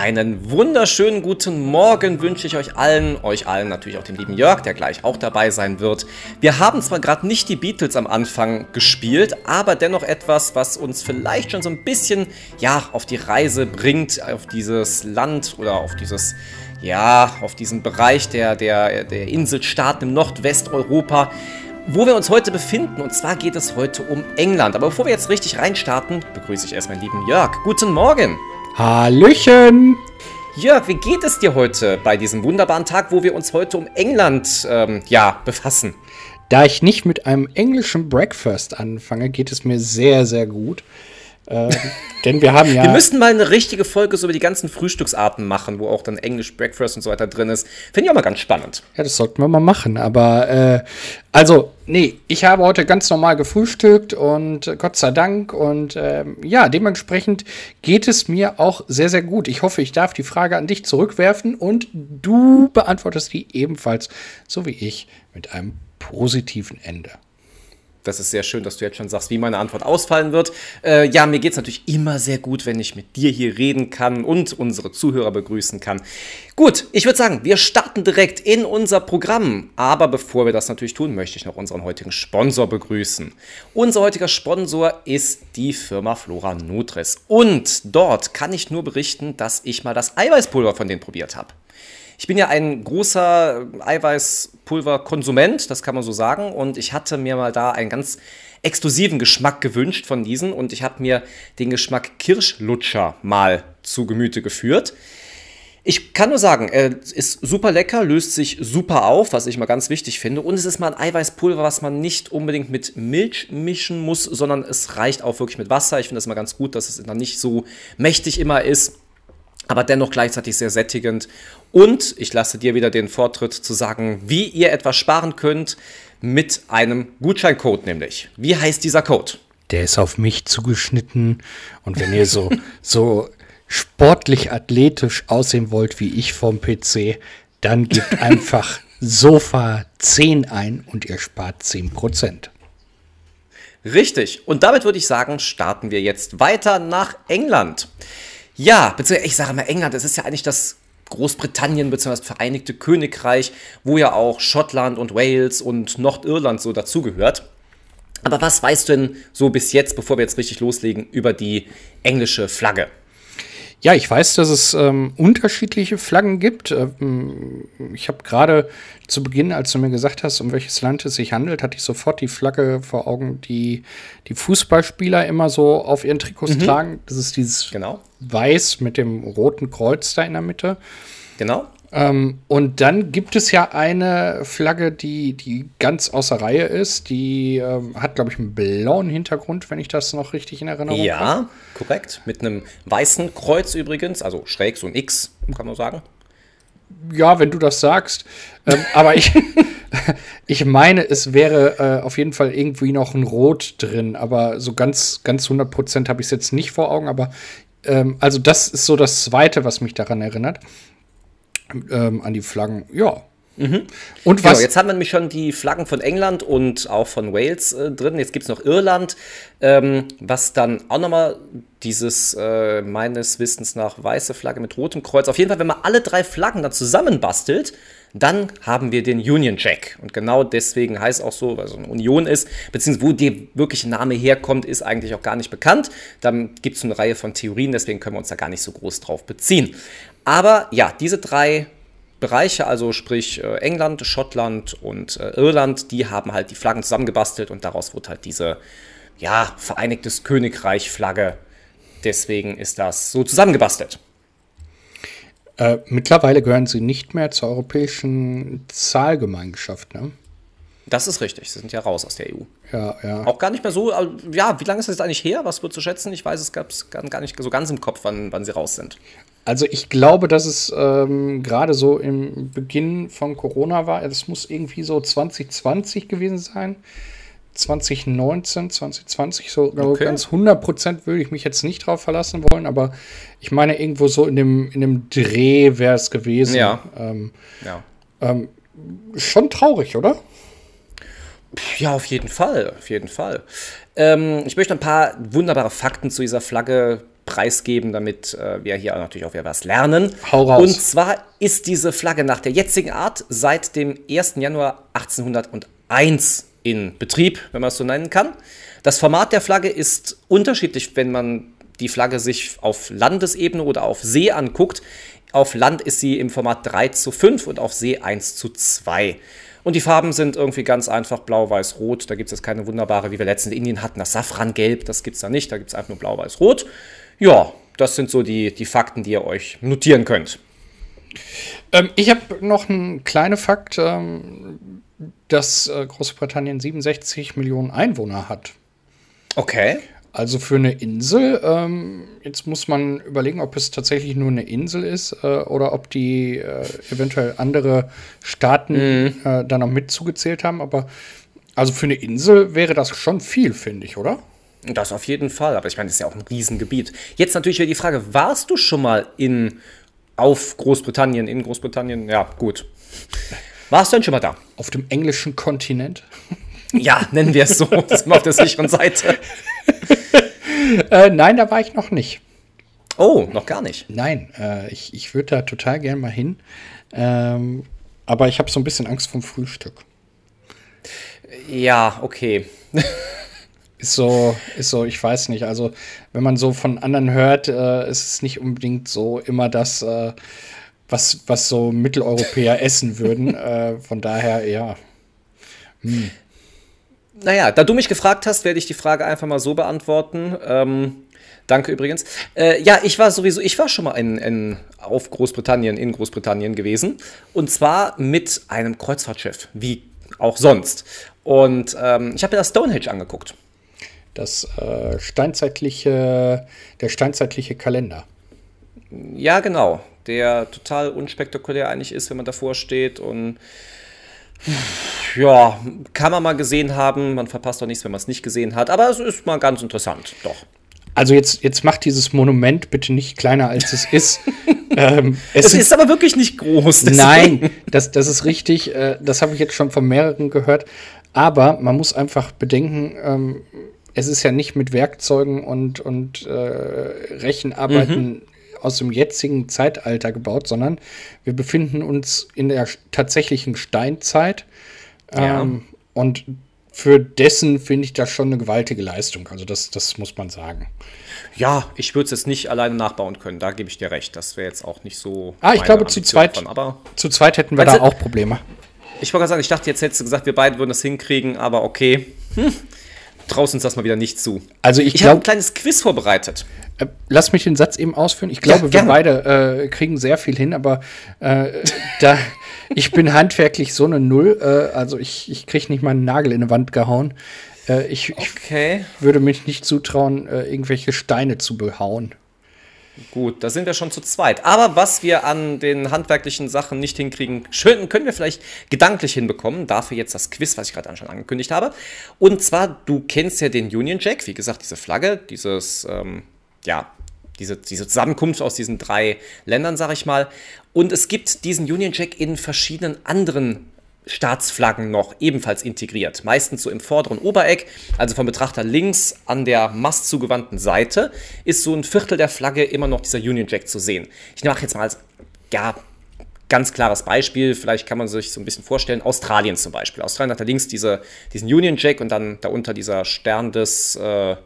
Einen wunderschönen guten Morgen wünsche ich euch allen, euch allen natürlich auch dem lieben Jörg, der gleich auch dabei sein wird. Wir haben zwar gerade nicht die Beatles am Anfang gespielt, aber dennoch etwas, was uns vielleicht schon so ein bisschen ja auf die Reise bringt, auf dieses Land oder auf dieses ja, auf diesen Bereich der, der, der Inselstaaten im Nordwesteuropa wo wir uns heute befinden. Und zwar geht es heute um England. Aber bevor wir jetzt richtig reinstarten, begrüße ich erst meinen lieben Jörg. Guten Morgen. Hallöchen. Jörg, wie geht es dir heute bei diesem wunderbaren Tag, wo wir uns heute um England ähm, ja, befassen? Da ich nicht mit einem englischen Breakfast anfange, geht es mir sehr, sehr gut. Äh, denn wir haben ja. Wir müssten mal eine richtige Folge so über die ganzen Frühstücksarten machen, wo auch dann Englisch Breakfast und so weiter drin ist. Finde ich auch mal ganz spannend. Ja, das sollten wir mal machen. Aber äh, also, nee, ich habe heute ganz normal gefrühstückt und Gott sei Dank. Und äh, ja, dementsprechend geht es mir auch sehr, sehr gut. Ich hoffe, ich darf die Frage an dich zurückwerfen und du beantwortest die ebenfalls, so wie ich, mit einem positiven Ende das ist sehr schön, dass du jetzt schon sagst, wie meine Antwort ausfallen wird. Äh, ja, mir geht es natürlich immer sehr gut, wenn ich mit dir hier reden kann und unsere Zuhörer begrüßen kann. Gut, ich würde sagen, wir starten direkt in unser Programm. Aber bevor wir das natürlich tun, möchte ich noch unseren heutigen Sponsor begrüßen. Unser heutiger Sponsor ist die Firma Flora Nutris. Und dort kann ich nur berichten, dass ich mal das Eiweißpulver von denen probiert habe. Ich bin ja ein großer Eiweißpulverkonsument, das kann man so sagen. Und ich hatte mir mal da einen ganz exklusiven Geschmack gewünscht von diesen. Und ich habe mir den Geschmack Kirschlutscher mal zu Gemüte geführt. Ich kann nur sagen, er ist super lecker, löst sich super auf, was ich mal ganz wichtig finde. Und es ist mal ein Eiweißpulver, was man nicht unbedingt mit Milch mischen muss, sondern es reicht auch wirklich mit Wasser. Ich finde das mal ganz gut, dass es dann nicht so mächtig immer ist aber dennoch gleichzeitig sehr sättigend. Und ich lasse dir wieder den Vortritt zu sagen, wie ihr etwas sparen könnt mit einem Gutscheincode nämlich. Wie heißt dieser Code? Der ist auf mich zugeschnitten und wenn ihr so, so sportlich athletisch aussehen wollt wie ich vom PC, dann gebt einfach Sofa 10 ein und ihr spart 10%. Richtig. Und damit würde ich sagen, starten wir jetzt weiter nach England. Ja, beziehungsweise ich sage mal England, es ist ja eigentlich das Großbritannien bzw. das Vereinigte Königreich, wo ja auch Schottland und Wales und Nordirland so dazugehört. Aber was weißt du denn so bis jetzt, bevor wir jetzt richtig loslegen, über die englische Flagge? Ja, ich weiß, dass es ähm, unterschiedliche Flaggen gibt. Ähm, ich habe gerade zu Beginn, als du mir gesagt hast, um welches Land es sich handelt, hatte ich sofort die Flagge vor Augen, die die Fußballspieler immer so auf ihren Trikots mhm. tragen. Das ist dieses genau. Weiß mit dem roten Kreuz da in der Mitte. Genau. Ähm, und dann gibt es ja eine Flagge, die, die ganz außer Reihe ist. Die ähm, hat, glaube ich, einen blauen Hintergrund, wenn ich das noch richtig in Erinnerung habe. Ja, korrekt. Mit einem weißen Kreuz übrigens, also schräg, so ein X, kann man sagen. Ja, wenn du das sagst. Ähm, aber ich, ich meine, es wäre äh, auf jeden Fall irgendwie noch ein Rot drin. Aber so ganz, ganz 100 Prozent habe ich es jetzt nicht vor Augen. Aber ähm, also das ist so das Zweite, was mich daran erinnert ähm, an die Flaggen. Ja. Mhm. Und genau, was? Genau, jetzt haben wir nämlich schon die Flaggen von England und auch von Wales äh, drin. Jetzt gibt es noch Irland, ähm, was dann auch nochmal dieses äh, meines Wissens nach weiße Flagge mit rotem Kreuz. Auf jeden Fall, wenn man alle drei Flaggen dann zusammenbastelt, dann haben wir den Union Jack. Und genau deswegen heißt auch so, weil so eine Union ist, beziehungsweise wo der wirkliche Name herkommt, ist eigentlich auch gar nicht bekannt. Dann gibt es eine Reihe von Theorien, deswegen können wir uns da gar nicht so groß drauf beziehen. Aber ja, diese drei Bereiche, also sprich äh, England, Schottland und äh, Irland, die haben halt die Flaggen zusammengebastelt und daraus wurde halt diese, ja, Vereinigtes Königreich-Flagge. Deswegen ist das so zusammengebastelt. Äh, mittlerweile gehören sie nicht mehr zur europäischen Zahlgemeinschaft, ne? Das ist richtig, sie sind ja raus aus der EU. Ja, ja. Auch gar nicht mehr so, ja, wie lange ist das jetzt eigentlich her? Was wird zu schätzen? Ich weiß, es gab es gar nicht so ganz im Kopf, wann, wann sie raus sind. Also ich glaube, dass es ähm, gerade so im Beginn von Corona war. Das muss irgendwie so 2020 gewesen sein. 2019, 2020, so okay. ganz 100 Prozent würde ich mich jetzt nicht drauf verlassen wollen, aber ich meine, irgendwo so in dem, in dem Dreh wäre es gewesen. Ja. Ähm, ja. Ähm, schon traurig, oder? Ja, auf jeden Fall, auf jeden Fall. Ähm, ich möchte ein paar wunderbare Fakten zu dieser Flagge preisgeben, damit äh, wir hier natürlich auch wieder was lernen. Hau raus. Und zwar ist diese Flagge nach der jetzigen Art seit dem 1. Januar 1801 in Betrieb, wenn man es so nennen kann. Das Format der Flagge ist unterschiedlich, wenn man die Flagge sich auf Landesebene oder auf See anguckt. Auf Land ist sie im Format 3 zu 5 und auf See 1 zu 2. Und die Farben sind irgendwie ganz einfach blau, weiß, rot. Da gibt es jetzt keine wunderbare, wie wir letztens in Indien hatten, das Safrangelb, das gibt es da nicht. Da gibt es einfach nur blau, weiß, rot. Ja, das sind so die, die Fakten, die ihr euch notieren könnt. Ähm, ich habe noch einen kleinen Fakt, ähm, dass äh, Großbritannien 67 Millionen Einwohner hat. Okay. Also für eine Insel, ähm, jetzt muss man überlegen, ob es tatsächlich nur eine Insel ist äh, oder ob die äh, eventuell andere Staaten mhm. äh, da noch mit zugezählt haben. Aber also für eine Insel wäre das schon viel, finde ich, oder? Das auf jeden Fall, aber ich meine, das ist ja auch ein Riesengebiet. Jetzt natürlich wieder die Frage, warst du schon mal in auf Großbritannien, in Großbritannien? Ja, gut. Warst du denn schon mal da? Auf dem englischen Kontinent? Ja, nennen wir es so. Das ist auf der sicheren Seite. äh, nein, da war ich noch nicht. Oh, noch gar nicht. Nein, äh, ich, ich würde da total gern mal hin. Ähm, aber ich habe so ein bisschen Angst vom Frühstück. Ja, okay. ist so, ist so, ich weiß nicht. Also, wenn man so von anderen hört, äh, ist es nicht unbedingt so immer das, äh, was, was so Mitteleuropäer essen würden. Äh, von daher, ja. Hm. Naja, da du mich gefragt hast, werde ich die Frage einfach mal so beantworten. Ähm, danke übrigens. Äh, ja, ich war sowieso, ich war schon mal in, in, auf Großbritannien, in Großbritannien gewesen. Und zwar mit einem Kreuzfahrtschiff, wie auch sonst. Und ähm, ich habe mir das Stonehenge angeguckt. Das äh, steinzeitliche, der steinzeitliche Kalender. Ja, genau. Der total unspektakulär eigentlich ist, wenn man davor steht und ja, kann man mal gesehen haben. Man verpasst doch nichts, wenn man es nicht gesehen hat. Aber es ist mal ganz interessant, doch. Also jetzt, jetzt macht dieses Monument bitte nicht kleiner, als es ist. ähm, es, es ist aber wirklich nicht groß. Deswegen. Nein, das, das ist richtig. Äh, das habe ich jetzt schon von mehreren gehört. Aber man muss einfach bedenken, ähm, es ist ja nicht mit Werkzeugen und, und äh, Rechenarbeiten mhm aus dem jetzigen Zeitalter gebaut, sondern wir befinden uns in der tatsächlichen Steinzeit. Ja. Ähm, und für dessen finde ich das schon eine gewaltige Leistung. Also das, das muss man sagen. Ja, ich würde es jetzt nicht alleine nachbauen können. Da gebe ich dir recht. Das wäre jetzt auch nicht so. Ah, ich glaube, zu zweit, von, aber zu zweit hätten wir da auch Probleme. Ich wollte gerade sagen, ich dachte, jetzt hättest du gesagt, wir beide würden das hinkriegen, aber okay. Hm traust uns das mal wieder nicht zu. Also ich, ich habe ein kleines Quiz vorbereitet. Äh, lass mich den Satz eben ausführen. Ich glaube, ja, wir beide äh, kriegen sehr viel hin, aber äh, da ich bin handwerklich so eine Null. Äh, also ich, ich kriege nicht mal einen Nagel in eine Wand gehauen. Äh, ich, okay. ich, würde mich nicht zutrauen, irgendwelche Steine zu behauen. Gut, da sind wir schon zu zweit. Aber was wir an den handwerklichen Sachen nicht hinkriegen, schön, können wir vielleicht gedanklich hinbekommen. Dafür jetzt das Quiz, was ich gerade schon angekündigt habe. Und zwar, du kennst ja den Union Jack, wie gesagt, diese Flagge, dieses, ähm, ja, diese, diese Zusammenkunft aus diesen drei Ländern, sag ich mal. Und es gibt diesen Union Jack in verschiedenen anderen Staatsflaggen noch ebenfalls integriert. Meistens so im vorderen Obereck, also vom Betrachter links an der mastzugewandten Seite, ist so ein Viertel der Flagge immer noch dieser Union Jack zu sehen. Ich mache jetzt mal als, ja, ganz klares Beispiel, vielleicht kann man sich so ein bisschen vorstellen, Australien zum Beispiel. Australien hat da links diese, diesen Union Jack und dann darunter dieser Stern des äh,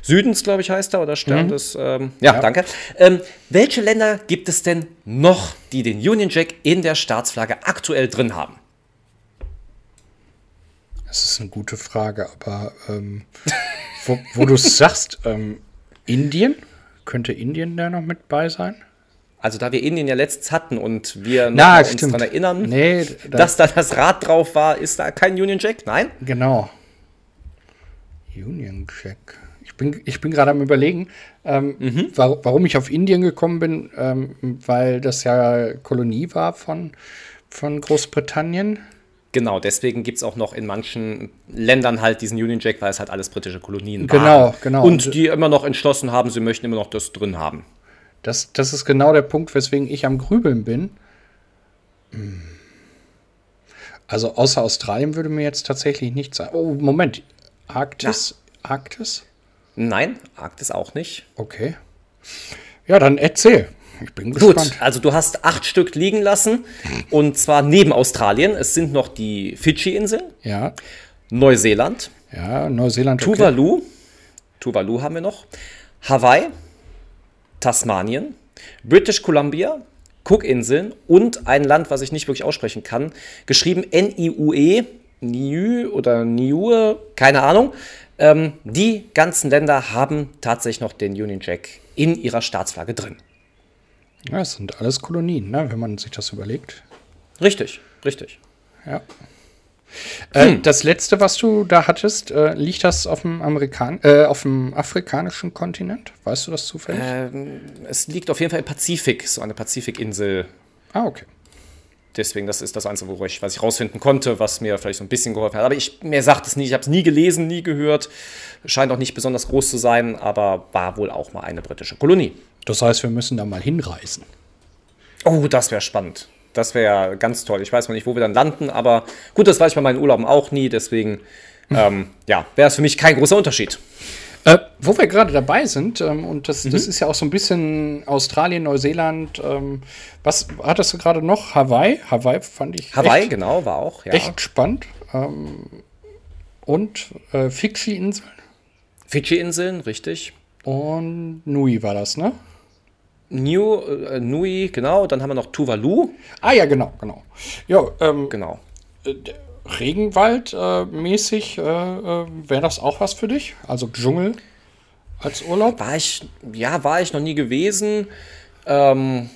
Südens, glaube ich, heißt er, oder Stern mhm. des, ähm, ja, ja, danke. Ähm, welche Länder gibt es denn noch, die den Union Jack in der Staatsflagge aktuell drin haben? Das ist eine gute Frage, aber ähm, wo, wo du sagst, ähm, Indien? Könnte Indien da noch mit bei sein? Also da wir Indien ja letztens hatten und wir Na, uns daran erinnern, nee, da dass da das Rad drauf war, ist da kein Union Jack? Nein? Genau. Union Jack. Ich bin, ich bin gerade am überlegen, ähm, mhm. war, warum ich auf Indien gekommen bin, ähm, weil das ja Kolonie war von, von Großbritannien. Genau, deswegen gibt es auch noch in manchen Ländern halt diesen Union Jack, weil es halt alles britische Kolonien genau, waren. Genau, genau. Und die immer noch entschlossen haben, sie möchten immer noch das drin haben. Das, das ist genau der Punkt, weswegen ich am Grübeln bin. Hm. Also außer Australien würde mir jetzt tatsächlich nichts sagen. Oh, Moment. Arktis? Ja. Arktis? Nein, Arktis auch nicht. Okay. Ja, dann erzähl. Ich bin gespannt. Gut, also du hast acht Stück liegen lassen und zwar neben Australien. Es sind noch die Fidschi-Inseln. Ja. Neuseeland. Ja, Neuseeland. Tuvalu. Okay. Tuvalu haben wir noch. Hawaii. Tasmanien. British Columbia. Cook-Inseln und ein Land, was ich nicht wirklich aussprechen kann, geschrieben N-I-U-E, Niue oder Niue, keine Ahnung. Ähm, die ganzen Länder haben tatsächlich noch den Union Jack in ihrer Staatsflagge drin. Ja, es sind alles Kolonien, ne, wenn man sich das überlegt. Richtig, richtig. Ja. Äh, hm. das letzte, was du da hattest, äh, liegt das auf dem, Amerikan äh, auf dem afrikanischen Kontinent? Weißt du das zufällig? Ähm, es liegt auf jeden Fall im Pazifik, so eine Pazifikinsel. Ah, okay. Deswegen, das ist das Einzige, wo ich, was ich rausfinden konnte, was mir vielleicht so ein bisschen geholfen hat. Aber ich, mir sagt es nie, ich habe es nie gelesen, nie gehört. Scheint auch nicht besonders groß zu sein, aber war wohl auch mal eine britische Kolonie. Das heißt, wir müssen da mal hinreisen. Oh, das wäre spannend. Das wäre ganz toll. Ich weiß mal nicht, wo wir dann landen, aber gut, das weiß ich bei meinen Urlauben auch nie. Deswegen, ähm, ja, wäre es für mich kein großer Unterschied. Äh, wo wir gerade dabei sind, ähm, und das, mhm. das ist ja auch so ein bisschen Australien, Neuseeland, ähm, was hattest du gerade noch? Hawaii? Hawaii fand ich. Hawaii, echt, genau, war auch. Ja. Echt spannend. Ähm, und äh, Fidschi-Inseln. Fidschi-Inseln, richtig. Und Nui war das, ne? New, äh, Nui, genau. Dann haben wir noch Tuvalu. Ah ja, genau, genau. Ja, ähm, genau. Äh, Regenwald-mäßig äh, äh, wäre das auch was für dich? Also Dschungel als Urlaub? War ich, ja, war ich noch nie gewesen. Ähm,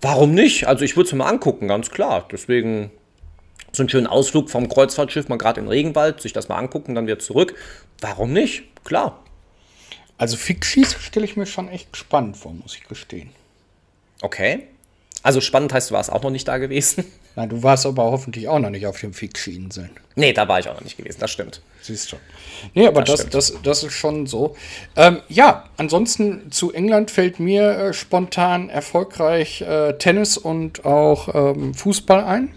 warum nicht? Also ich würde es mir mal angucken, ganz klar. Deswegen so einen schönen Ausflug vom Kreuzfahrtschiff mal gerade in Regenwald, sich das mal angucken, dann wieder zurück. Warum nicht? Klar. Also Fixis stelle ich mir schon echt spannend vor, muss ich gestehen. Okay. Also spannend heißt, du warst auch noch nicht da gewesen. Nein, du warst aber hoffentlich auch noch nicht auf den Fidschi-Inseln. Nee, da war ich auch noch nicht gewesen, das stimmt. Siehst du. Nee, aber das, das, das, das, ist schon so. Ähm, ja, ansonsten zu England fällt mir äh, spontan erfolgreich äh, Tennis und auch ähm, Fußball ein.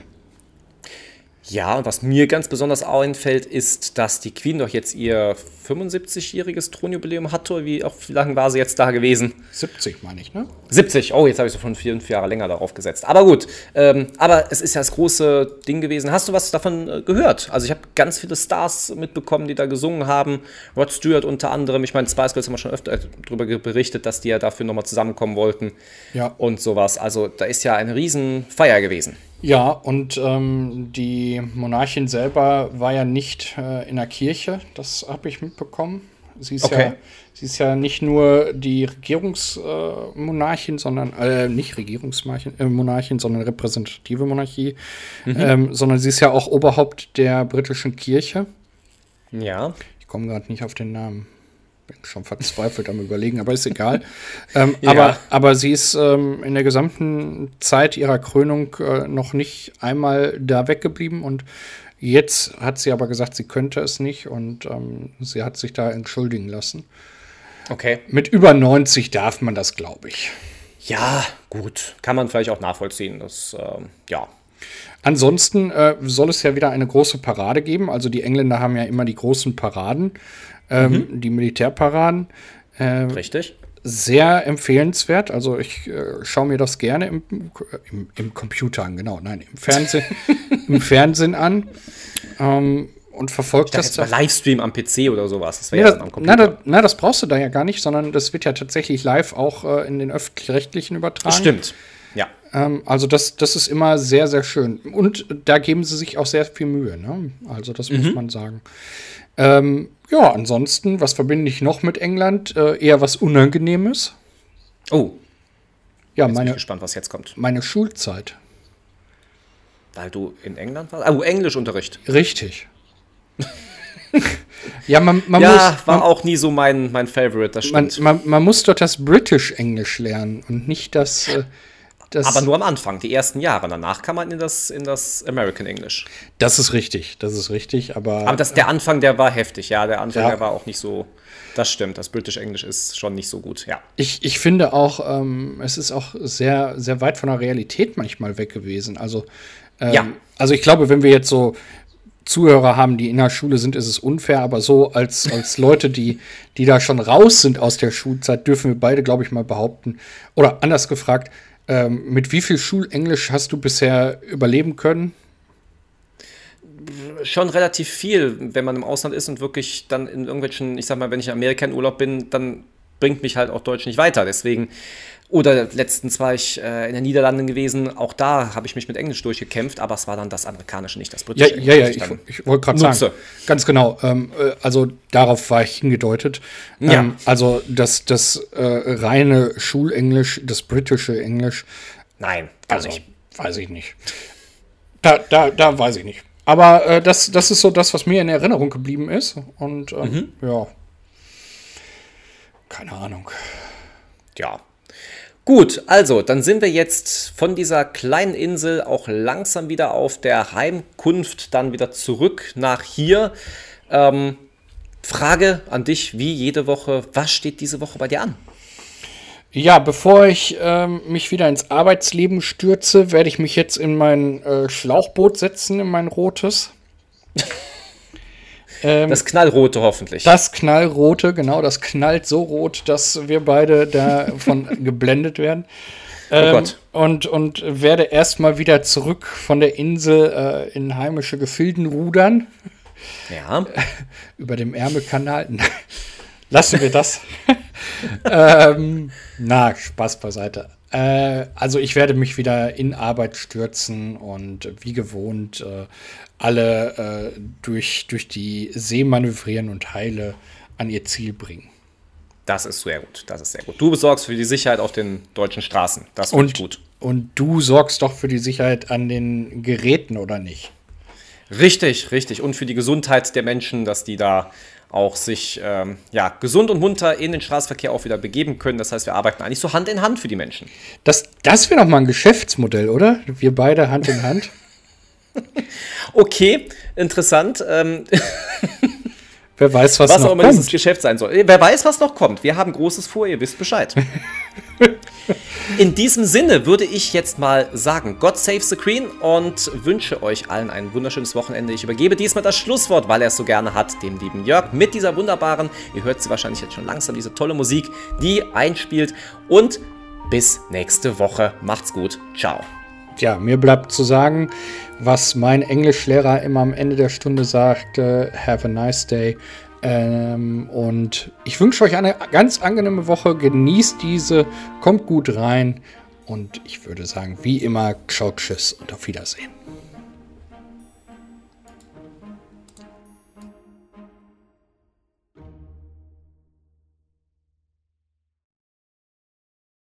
Ja, und was mir ganz besonders einfällt, ist, dass die Queen doch jetzt ihr 75-jähriges Thronjubiläum hatte. Wie, auch, wie lange war sie jetzt da gewesen? 70, meine ich, ne? 70. Oh, jetzt habe ich so von vier, fünf Jahre länger darauf gesetzt. Aber gut, ähm, aber es ist ja das große Ding gewesen. Hast du was davon äh, gehört? Also ich habe ganz viele Stars mitbekommen, die da gesungen haben. Rod Stewart unter anderem. Ich meine, Spice Girls haben wir schon öfter darüber berichtet, dass die ja dafür nochmal zusammenkommen wollten. Ja. Und sowas. Also da ist ja eine Riesenfeier gewesen. Ja, und ähm, die Monarchin selber war ja nicht äh, in der Kirche, das habe ich mitbekommen. Sie ist, okay. ja, sie ist ja nicht nur die Regierungsmonarchin, äh, sondern, äh, nicht Regierungsmonarchin, äh, sondern repräsentative Monarchie, mhm. ähm, sondern sie ist ja auch Oberhaupt der britischen Kirche. Ja. Ich komme gerade nicht auf den Namen bin schon verzweifelt am Überlegen, aber ist egal. ähm, ja. aber, aber sie ist ähm, in der gesamten Zeit ihrer Krönung äh, noch nicht einmal da weggeblieben und jetzt hat sie aber gesagt, sie könnte es nicht und ähm, sie hat sich da entschuldigen lassen. Okay. Mit über 90 darf man das, glaube ich. Ja, gut. Kann man vielleicht auch nachvollziehen. Das, äh, ja. Ansonsten äh, soll es ja wieder eine große Parade geben. Also die Engländer haben ja immer die großen Paraden ähm, mhm. die Militärparaden. Äh, Richtig. Sehr empfehlenswert. Also ich äh, schaue mir das gerne im, im, im, Computer an, genau, nein, im Fernsehen, im Fernsehen an. Ähm, und verfolgt das. Jetzt Livestream am PC oder sowas. Das wäre ja, ja am Computer. Na, da, na, das brauchst du da ja gar nicht, sondern das wird ja tatsächlich live auch äh, in den öffentlich-rechtlichen übertragen. Stimmt. Ähm, also das, das ist immer sehr, sehr schön. Und da geben sie sich auch sehr viel Mühe. Ne? Also das mhm. muss man sagen. Ähm, ja, ansonsten, was verbinde ich noch mit England? Äh, eher was Unangenehmes. Oh. Ja, jetzt meine, bin ich gespannt, was jetzt kommt. Meine Schulzeit. Weil du in England warst? Oh, Englischunterricht. Richtig. ja, man, man ja, muss. war man, auch nie so mein, mein Favorite, das stimmt. Man, man, man muss dort das British Englisch lernen und nicht das. Äh, das, aber nur am Anfang, die ersten Jahre. Danach kam man in das, in das American English. Das ist richtig, das ist richtig, aber. Aber das, der Anfang, der war heftig, ja. Der Anfang, ja. der war auch nicht so. Das stimmt, das British English ist schon nicht so gut, ja. Ich, ich finde auch, ähm, es ist auch sehr, sehr weit von der Realität manchmal weg gewesen. Also, ähm, ja. also ich glaube, wenn wir jetzt so Zuhörer haben, die in der Schule sind, ist es unfair, aber so als, als Leute, die, die da schon raus sind aus der Schulzeit, dürfen wir beide, glaube ich, mal behaupten. Oder anders gefragt, ähm, mit wie viel Schulenglisch hast du bisher überleben können? Schon relativ viel, wenn man im Ausland ist und wirklich dann in irgendwelchen, ich sag mal, wenn ich in Amerika in Urlaub bin, dann bringt mich halt auch Deutsch nicht weiter. Deswegen oder letztens war ich äh, in den Niederlanden gewesen, auch da habe ich mich mit Englisch durchgekämpft, aber es war dann das amerikanische, nicht das britische. Ja, ja, ja, ich, ich wollte gerade sagen, ganz genau, ähm, äh, also darauf war ich hingedeutet. Ähm, ja. Also das, das äh, reine Schulenglisch, das britische Englisch. Nein, also nicht. weiß ich nicht. Da, da, da weiß ich nicht. Aber äh, das, das ist so das, was mir in Erinnerung geblieben ist. Und ähm, mhm. ja, keine Ahnung. Ja, Gut, also dann sind wir jetzt von dieser kleinen Insel auch langsam wieder auf der Heimkunft, dann wieder zurück nach hier. Ähm, Frage an dich, wie jede Woche, was steht diese Woche bei dir an? Ja, bevor ich ähm, mich wieder ins Arbeitsleben stürze, werde ich mich jetzt in mein äh, Schlauchboot setzen, in mein rotes. Ähm, das knallrote hoffentlich. Das knallrote, genau, das knallt so rot, dass wir beide davon geblendet werden. Oh ähm, oh Gott. Und, und werde erstmal wieder zurück von der Insel äh, in heimische Gefilden rudern. Ja. Über dem Ärmelkanal. Lassen wir das. ähm, na, Spaß beiseite. Äh, also ich werde mich wieder in Arbeit stürzen und wie gewohnt äh, alle äh, durch, durch die See manövrieren und heile an ihr Ziel bringen. Das ist sehr gut. Das ist sehr gut. Du besorgst für die Sicherheit auf den deutschen Straßen. Das finde ich gut. Und du sorgst doch für die Sicherheit an den Geräten, oder nicht? Richtig, richtig. Und für die Gesundheit der Menschen, dass die da auch sich ähm, ja, gesund und munter in den Straßenverkehr auch wieder begeben können. Das heißt, wir arbeiten eigentlich so Hand in Hand für die Menschen. Das, das wäre doch mal ein Geschäftsmodell, oder? Wir beide Hand in Hand. okay, interessant. Ähm Wer weiß, was, was noch auch immer kommt. dieses Geschäft sein soll. Wer weiß, was noch kommt. Wir haben Großes vor, ihr wisst Bescheid. In diesem Sinne würde ich jetzt mal sagen, God save the Queen und wünsche euch allen ein wunderschönes Wochenende. Ich übergebe diesmal das Schlusswort, weil er es so gerne hat, dem lieben Jörg, mit dieser wunderbaren, ihr hört sie wahrscheinlich jetzt schon langsam, diese tolle Musik, die einspielt. Und bis nächste Woche. Macht's gut. Ciao. Ja, mir bleibt zu sagen, was mein Englischlehrer immer am Ende der Stunde sagte, have a nice day. Ähm, und ich wünsche euch eine ganz angenehme Woche. Genießt diese, kommt gut rein. Und ich würde sagen, wie immer, ciao, tschüss und auf Wiedersehen.